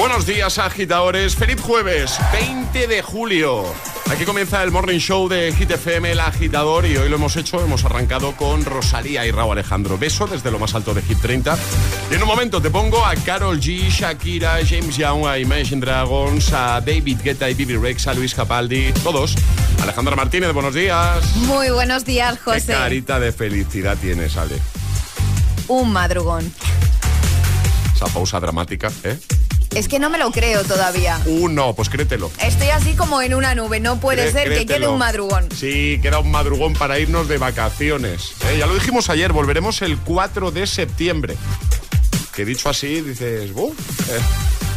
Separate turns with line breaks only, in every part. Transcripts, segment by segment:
Buenos días, agitadores. Feliz jueves, 20 de julio. Aquí comienza el Morning Show de Hit FM, el agitador, y hoy lo hemos hecho, hemos arrancado con Rosalía y Raúl Alejandro. Beso desde lo más alto de Hit 30. Y en un momento te pongo a Carol G, Shakira, James Young, a Imagine Dragons, a David Guetta y Bibi Rex, a Luis Capaldi, todos. Alejandra Martínez, buenos días.
Muy buenos días, José.
Qué carita de felicidad tienes, Ale.
Un madrugón.
Esa pausa dramática, ¿eh?
Es que no me lo creo todavía.
Uno, pues créetelo.
Estoy así como en una nube. No puede ser que quede un madrugón.
Sí, queda un madrugón para irnos de vacaciones. ¿eh? Ya lo dijimos ayer, volveremos el 4 de septiembre. Que dicho así, dices, ¡Buf!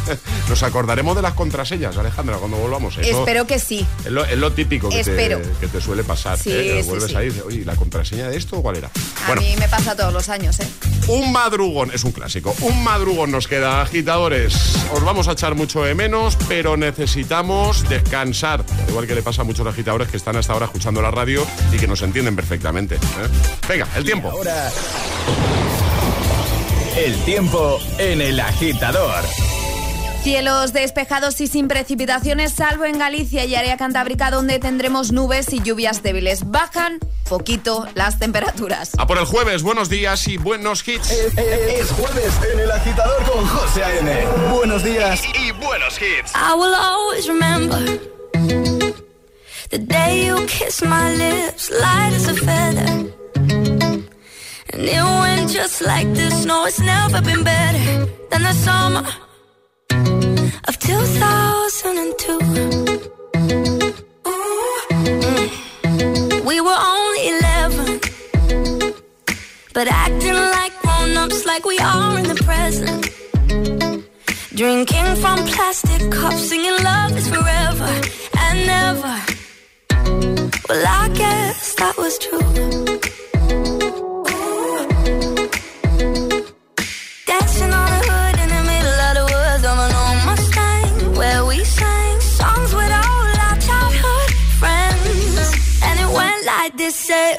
Nos acordaremos de las contraseñas, Alejandra, cuando volvamos.
Espero que sí.
Es lo, típico que te, suele pasar. Sí, ¿eh? vuelves a ir, oye, ¿la contraseña de esto cuál era?
A mí me pasa todos los años, ¿eh?
Un madrugón, es un clásico. Un madrugón nos queda, agitadores. Os vamos a echar mucho de menos, pero necesitamos descansar. Igual que le pasa a muchos agitadores que están hasta ahora escuchando la radio y que nos entienden perfectamente. ¿eh? Venga, el tiempo.
ahora. El tiempo en el agitador.
Cielos despejados y sin precipitaciones, salvo en Galicia y área cantábrica, donde tendremos nubes y lluvias débiles. Bajan poquito las temperaturas.
A por el jueves, buenos días y buenos hits.
Es, jueves en el agitador con José A.N. Buenos días y, buenos hits.
I will always remember the day you kissed my lips, light as a feather. And it went just like this. No, it's never been better than the summer. Of 2002. We were only 11, but acting like grown ups, like we are in the present. Drinking from plastic cups, singing love is forever and never. Well, I guess that was true. This say,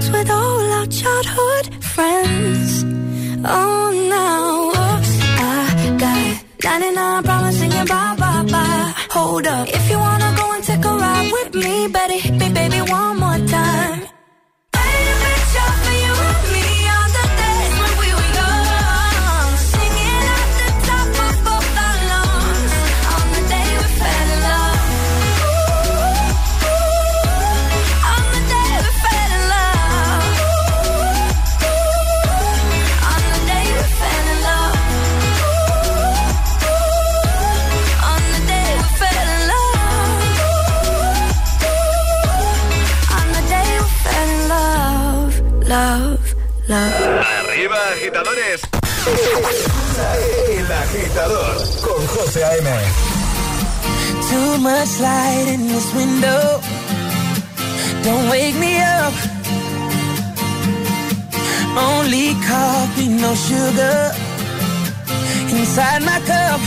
songs with all our childhood friends. Oh, now, whoops, I got 99 problems singing bye, bye, bye. Hold up, if you wanna go and take a ride with me, better hit me, baby, one
El agitador con José A.M.
Too much light in this window. Don't wake me up. Only coffee, no sugar. Inside my cup.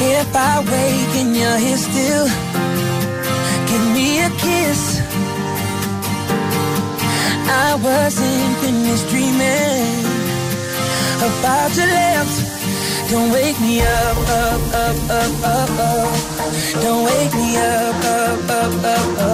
If I wake and you're here still.
me a kiss. I wasn't finished dreaming about your lips. Don't wake me up, up, up, up, up, up. Don't wake me up, up, up, up, up.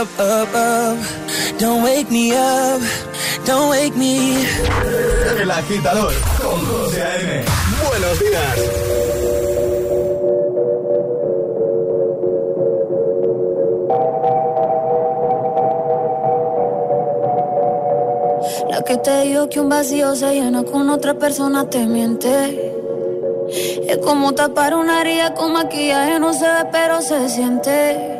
Up, up, up. Don't wake me up. Don't wake me.
El agitador con José A.M. Buenos días.
La que te dijo que un vacío se llena con otra persona te miente. Es como tapar una herida con maquillaje, no se ve, pero se siente.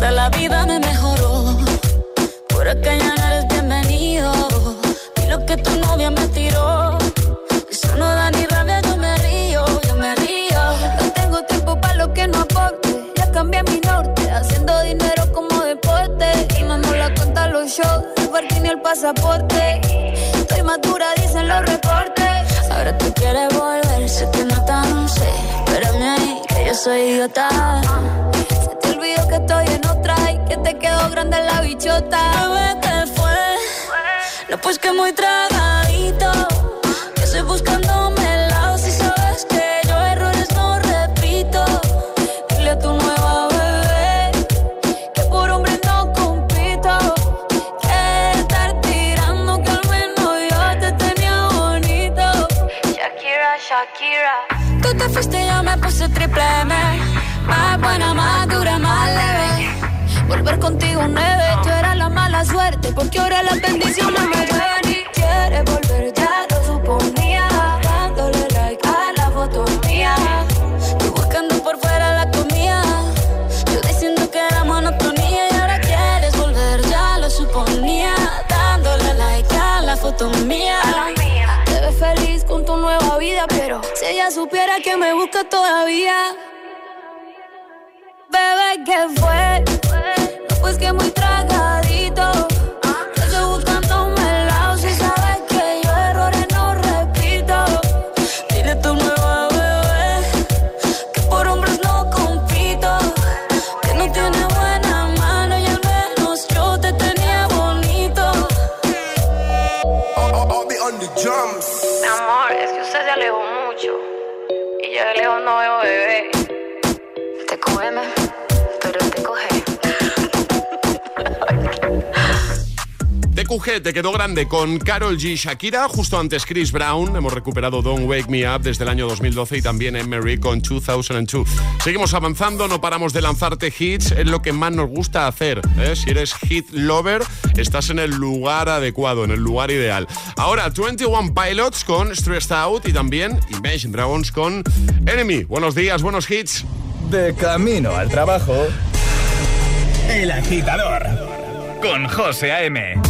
hasta la vida me mejoró. Por acá ya no eres bienvenido. Y lo que tu novia me tiró. Eso no da ni rabia, yo me río, yo me río.
No tengo tiempo para lo que no aporte. Ya cambié mi norte, haciendo dinero como deporte. Y no nos la cuenta los shows, el parking y el pasaporte. Estoy madura, dicen los reportes.
Ahora tú quieres volver, sé que no tan sé. Espérame ahí, que yo soy idiota.
Se te olvidó que estoy te quedó grande la bichota.
¿qué fue? No, pues que muy tragadito. Ahora las bendiciones me ven y quieres volver, ya lo suponía. Dándole like a la foto mía. Tú buscando por fuera la comida. Yo diciendo que era monotonía. Y ahora quieres volver, ya lo suponía. Dándole like a la foto mía. Te ves feliz con tu nueva vida, pero si ella supiera que me busca todavía. Bebé, ¿qué fue? No, pues que muy
TQG te quedó grande con Carol G. Shakira, justo antes Chris Brown. Hemos recuperado Don't Wake Me Up desde el año 2012 y también Emery con 2002. Seguimos avanzando, no paramos de lanzarte hits, es lo que más nos gusta hacer. ¿eh? Si eres hit lover, estás en el lugar adecuado, en el lugar ideal. Ahora, 21 Pilots con Stressed Out y también Imagine Dragons con Enemy. Buenos días, buenos hits.
De camino al trabajo. El agitador. Con José A.M.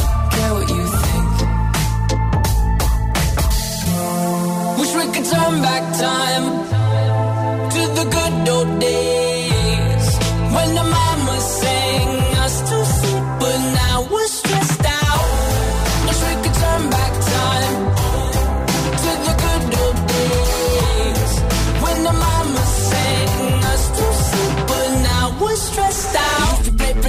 turn back time to the good old days. When the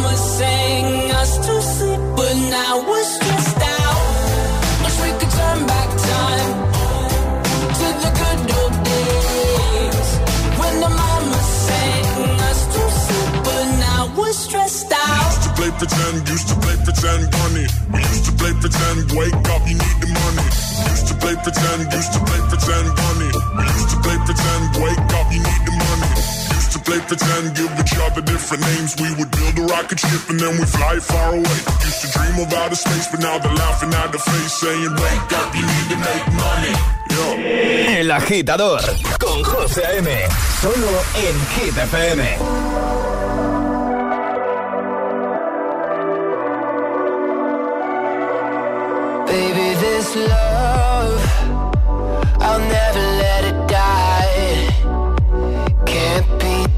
mama sang us to sleep, but now we're stressed out. Wish we could turn back time to the good old days when the mama sang us to sleep, but now we're stressed out.
Used to play pretend, used to play pretend, bunny. We used to play pretend, wake up, you need the money. Used to play pretend, used to play pretend, bunny. We used to play pretend, wake up, you need the money. used to play pretend, give each other different names. We would build a rocket ship and then we fly far away. Used to dream of outer space, but now they're laughing at the face, saying, Wake up, you need to make money. Yo.
El agitador con José M. Solo en Hit FM.
Baby, this love, I'll never.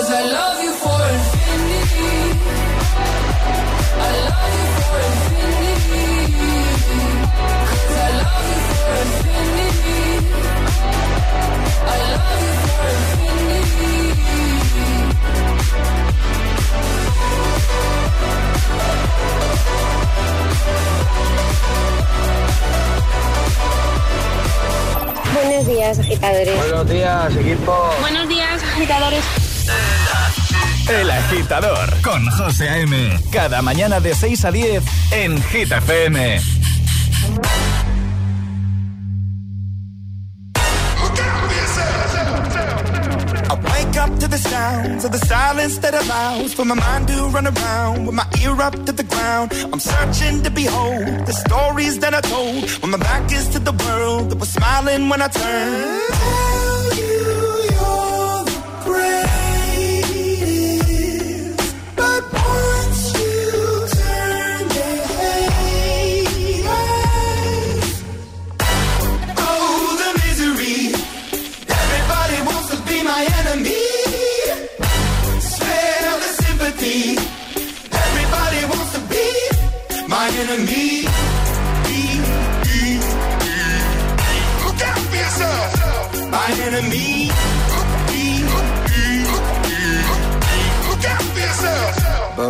Cause I love you for infinity. I love you for infinity. Cause I love you for infinity. I love you for infinity.
Buenos días, agitadores.
Buenos días, equipo.
Buenos días, agitadores.
El agitador con José A.M. Cada mañana de 6 a 10 en Hit FM.
I wake up to the sounds of the silence that allows for my mind to run around with my ear up to the ground. I'm searching to behold the stories that I told when my back is to the world that was smiling when I turned.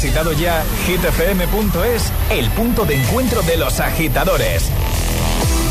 visitado ya hitfm.es, el punto de encuentro de los agitadores?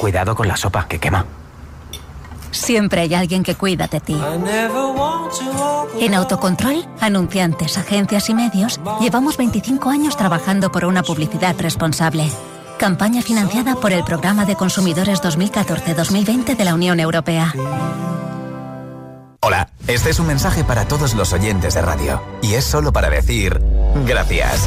Cuidado con la sopa, que quema.
Siempre hay alguien que cuida de ti. En Autocontrol, anunciantes, agencias y medios, llevamos 25 años trabajando por una publicidad responsable. Campaña financiada por el Programa de Consumidores 2014-2020 de la Unión Europea.
Hola, este es un mensaje para todos los oyentes de radio. Y es solo para decir gracias.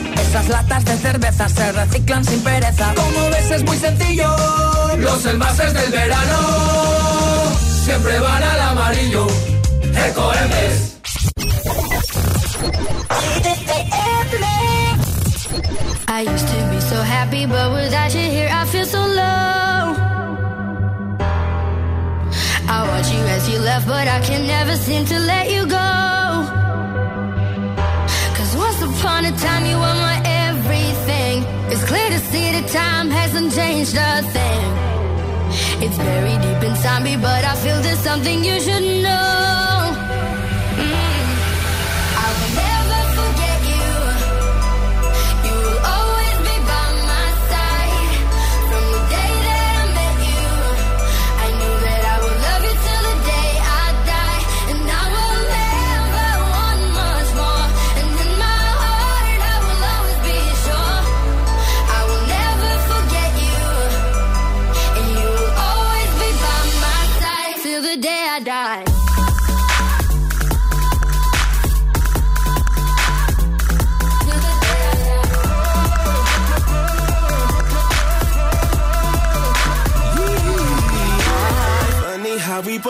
Esas latas de cerveza se reciclan sin pereza. Como ves es muy sencillo. Los envases del verano siempre van al amarillo. Ecoembes.
I used to be so happy, but without you here, I feel so low. I watch you as you left, but I can never seem to let you go. Cause once upon a time, you were time hasn't changed a thing. It's buried deep inside me, but I feel there's something you should know.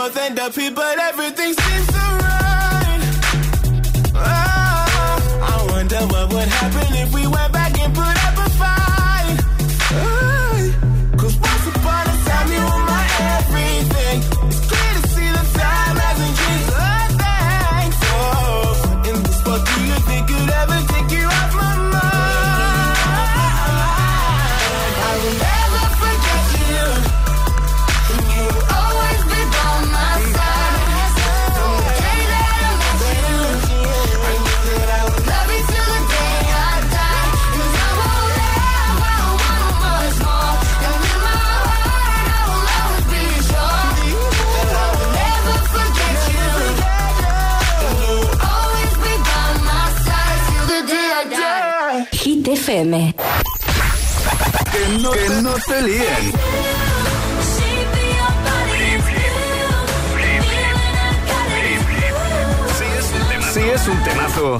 How we both end up here, but everything seems
Hit FM.
Que no, que no te líen. Si es un temazo,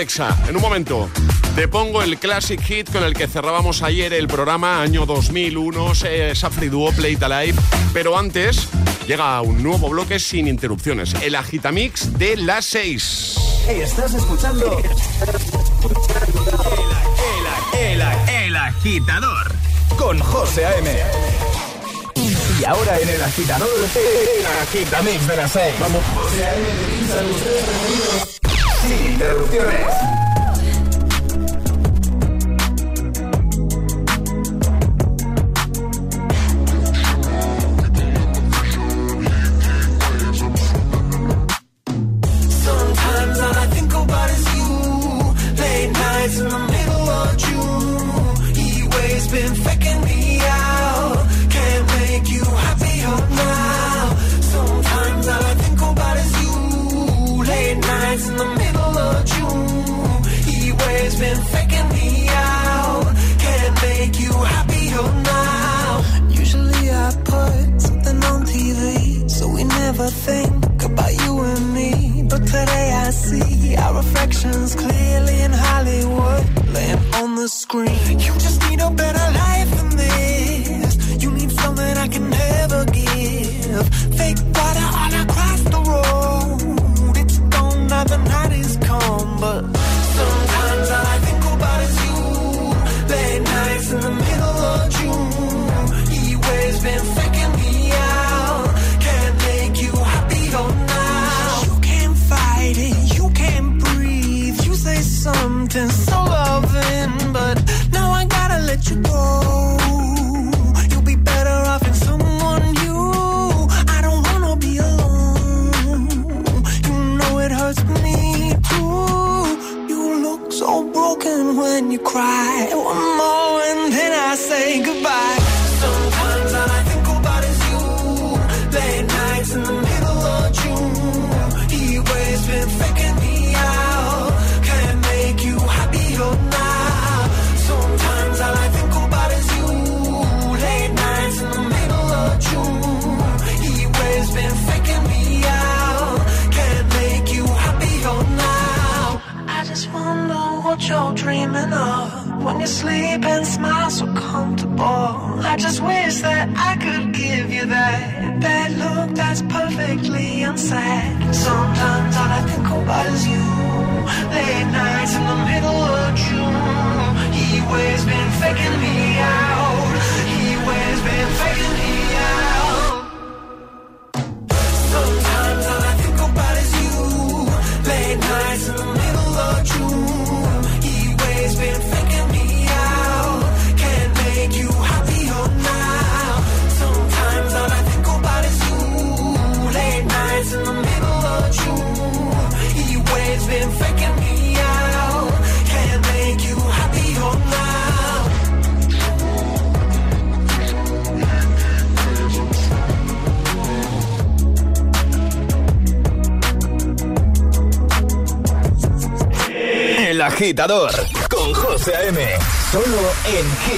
Rexa. En un momento te pongo el classic hit con el que cerrábamos ayer el programa, año 2001, Safri Duo Play Alive. Pero antes llega un nuevo bloque sin interrupciones, el Agitamix de las 6.
Estás escuchando el, el agitador con José A.M. Y ahora en el agitador, el agitamix de las 6. Vamos, José A.M. Sin interrupciones.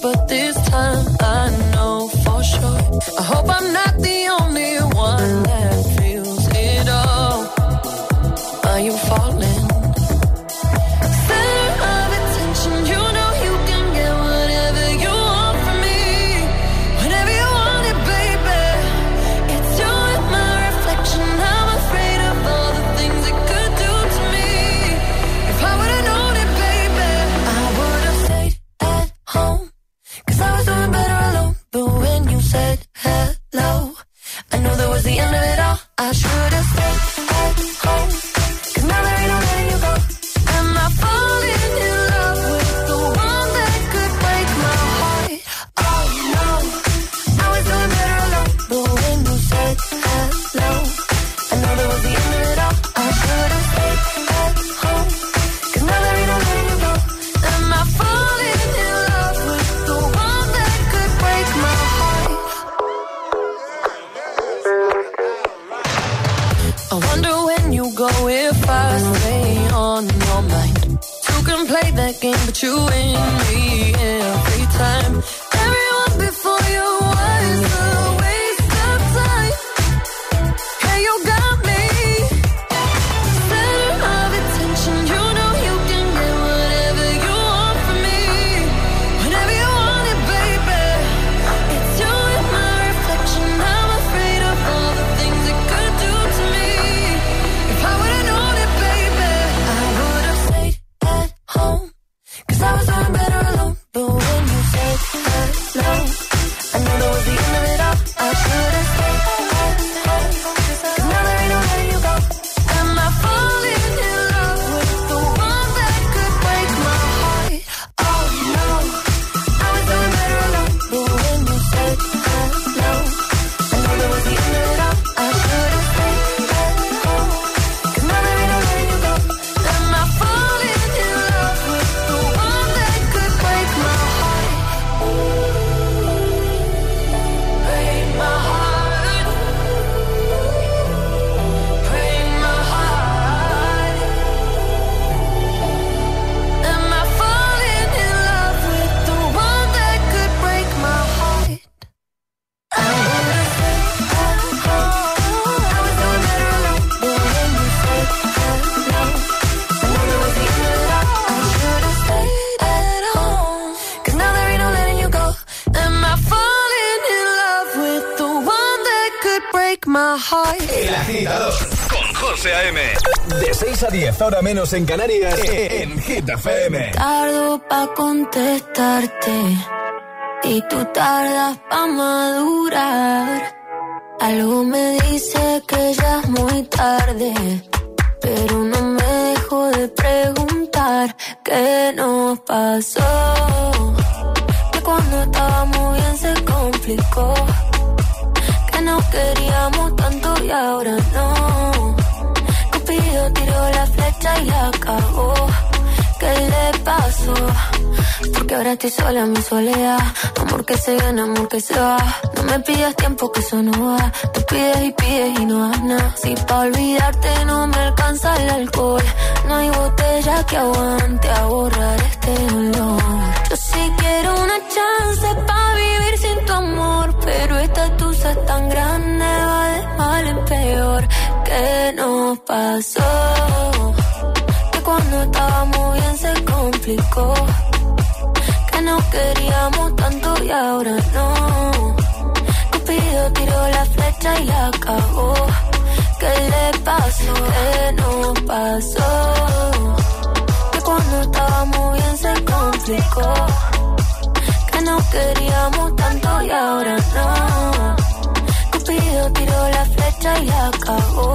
but this time I know for sure. I hope I'm not the only
6 a 10, ahora menos en Canarias, en Hit FM.
Tardo pa' contestarte y tú tardas pa' madurar. Algo me dice que ya es muy tarde, pero no me dejo de preguntar qué nos pasó. Que cuando estábamos bien se complicó, que nos queríamos tanto y ahora no. La flecha y la cagó. ¿Qué le pasó? Porque ahora estoy sola en mi soledad. Amor que se viene, amor que se va. No me pidas tiempo que eso no va. Tú pides y pides y no das nada. Si pa' olvidarte no me alcanza el alcohol. No hay botella que aguante a borrar este dolor. Yo sí quiero una chance pa' vivir sin tu amor. Pero esta tusa es tan grande, va de mal en peor. ¿Qué nos pasó? Que cuando estábamos bien se complicó. Que nos queríamos tanto y ahora no. Cupido tiró la flecha y la cagó. ¿Qué le pasó? ¿Qué nos pasó? Que cuando estábamos bien Que nos queríamos tanto y ahora no. Cupido tiró la flecha y la cagó.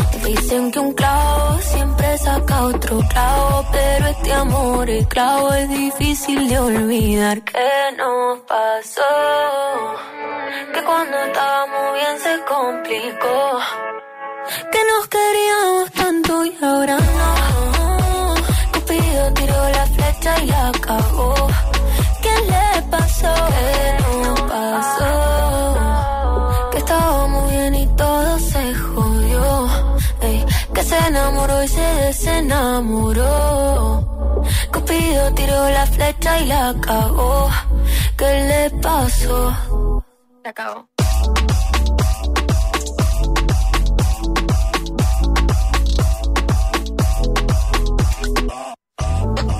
Dicen que un clavo siempre saca otro clavo, pero este amor, el clavo es difícil de olvidar. ¿Qué nos pasó? Que cuando estábamos bien se complicó. Que nos queríamos tanto y ahora no. Cupido tiró la flecha y la cagó. ¿Qué le pasó? ¿Qué nos pasó? Que se enamoró y se desenamoró. Cupido tiró la flecha y la cagó. ¿Qué le pasó?
Se acabó.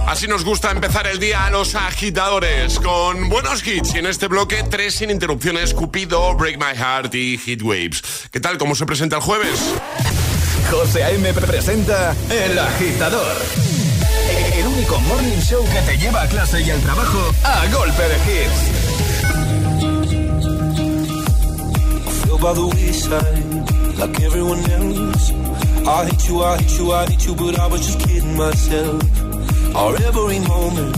Así nos gusta empezar el día a los agitadores con buenos hits y en este bloque tres sin interrupciones Cupido, Break My Heart y Hit Waves. ¿Qué tal? ¿Cómo se presenta el jueves?
José A.M. presenta El Agitador. El único morning show que te lleva a clase y al trabajo a golpe de hits.
by the wayside, like everyone else. I hate you, I hate you, I hate you, but I was just kidding myself. Our every moment,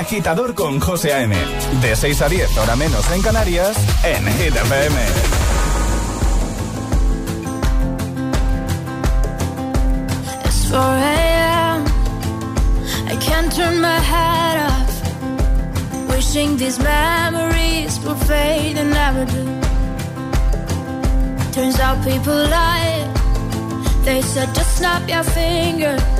agitador con José A.M. De 6 a 10, hora menos en Canarias, en Hit FM.
It's 4 a.m. I can't turn my head off. Wishing these memories will fade and never do. Turns out people lie. They said just snap your fingers.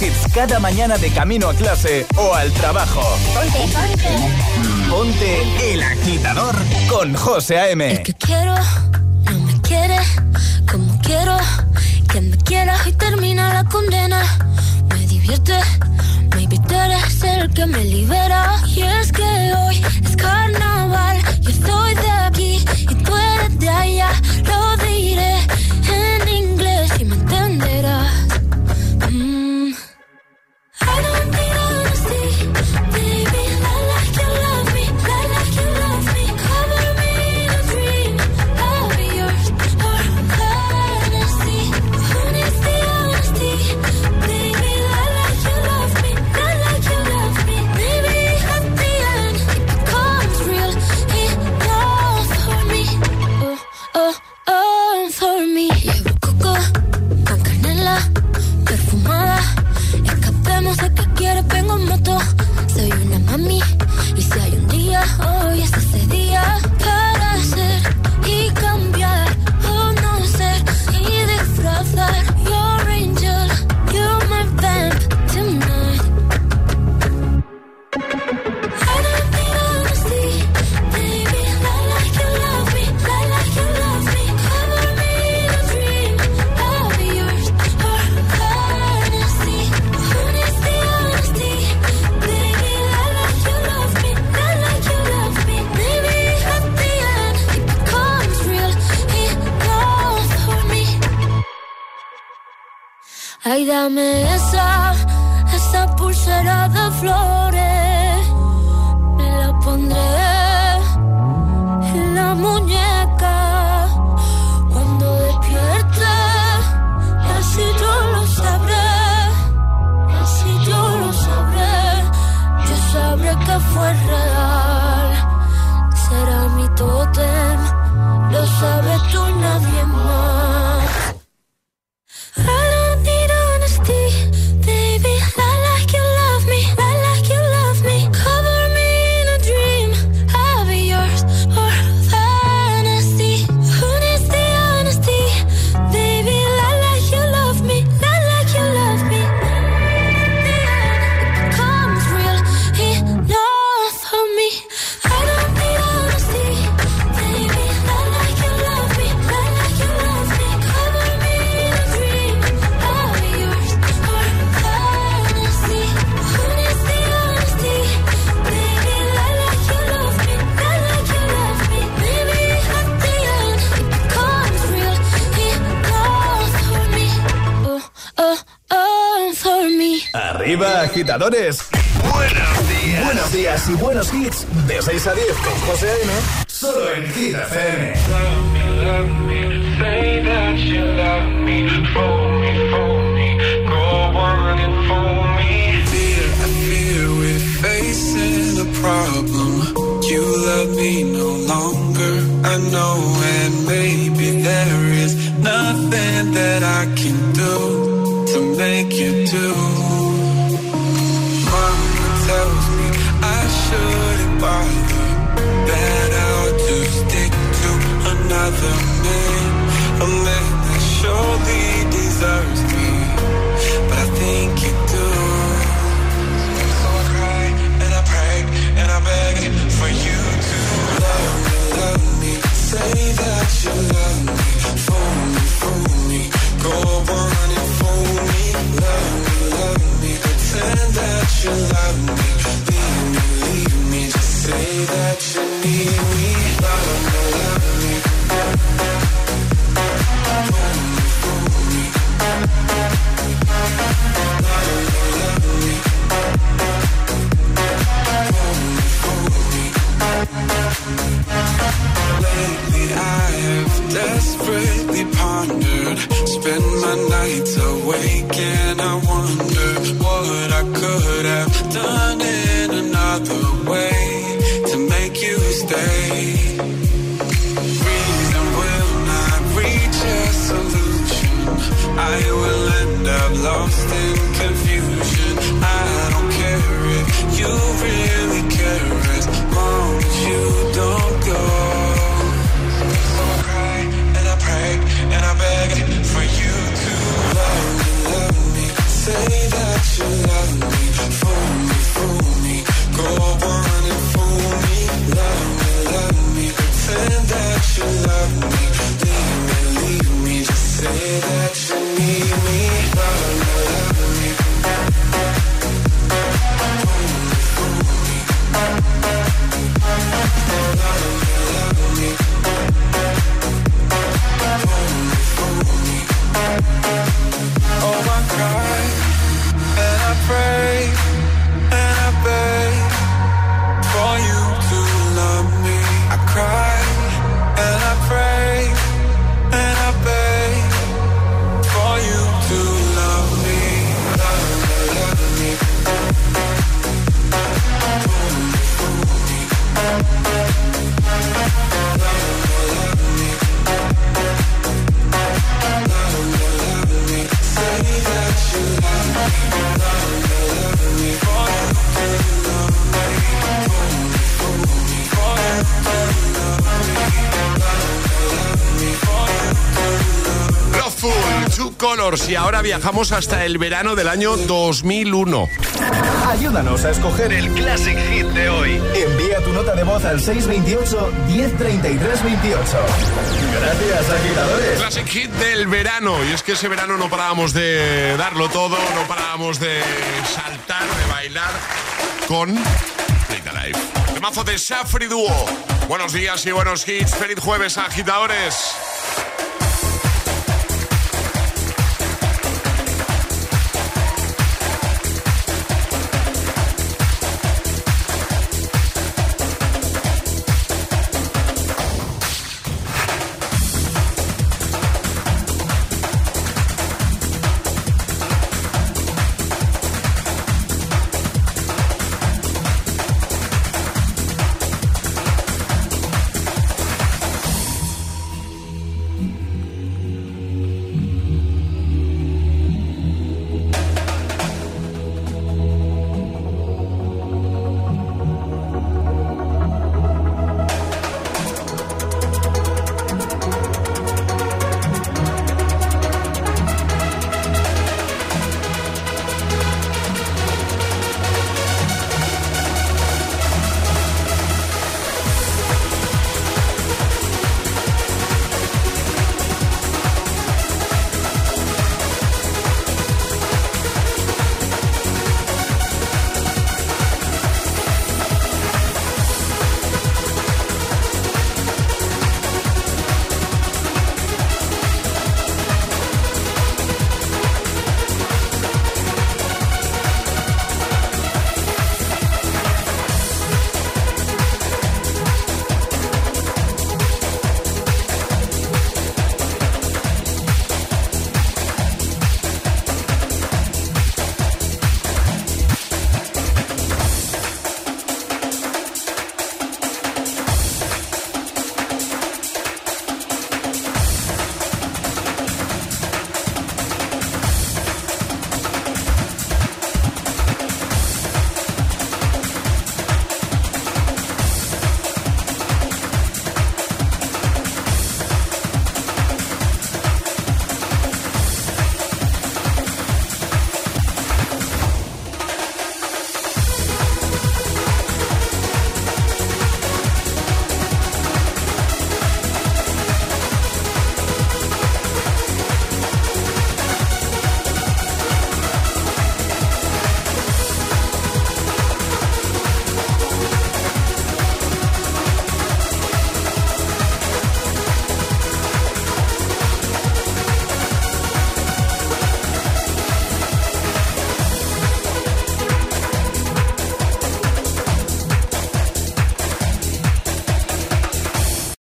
hits cada mañana de camino a clase o al trabajo.
Ponte, ponte.
Ponte el agitador con José A.M.
El que quiero no me quiere como quiero que me quieras y termina la condena. Me divierte, me maybe tú eres el que me libera. Y es que hoy es carnaval, yo soy de aquí y tú eres de allá
Buenos días. Buenos días y buenos hits. De 6 a con José A.M. Solo en Hit Love me, love me.
Say that you love me. Fool me, fool me. Go on and fool me.
Fear, I fear we're facing a problem. You love me no longer. I know. you.
Colors y ahora viajamos hasta el verano del año 2001.
Ayúdanos a escoger el Classic Hit de hoy. Envía tu nota de voz al 628 103328. Gracias, agitadores.
Classic Hit del verano. Y es que ese verano no parábamos de darlo todo, no parábamos de saltar, de bailar con Rita Life. Temazo de Safri Duo. Buenos días y buenos hits. Feliz jueves, agitadores.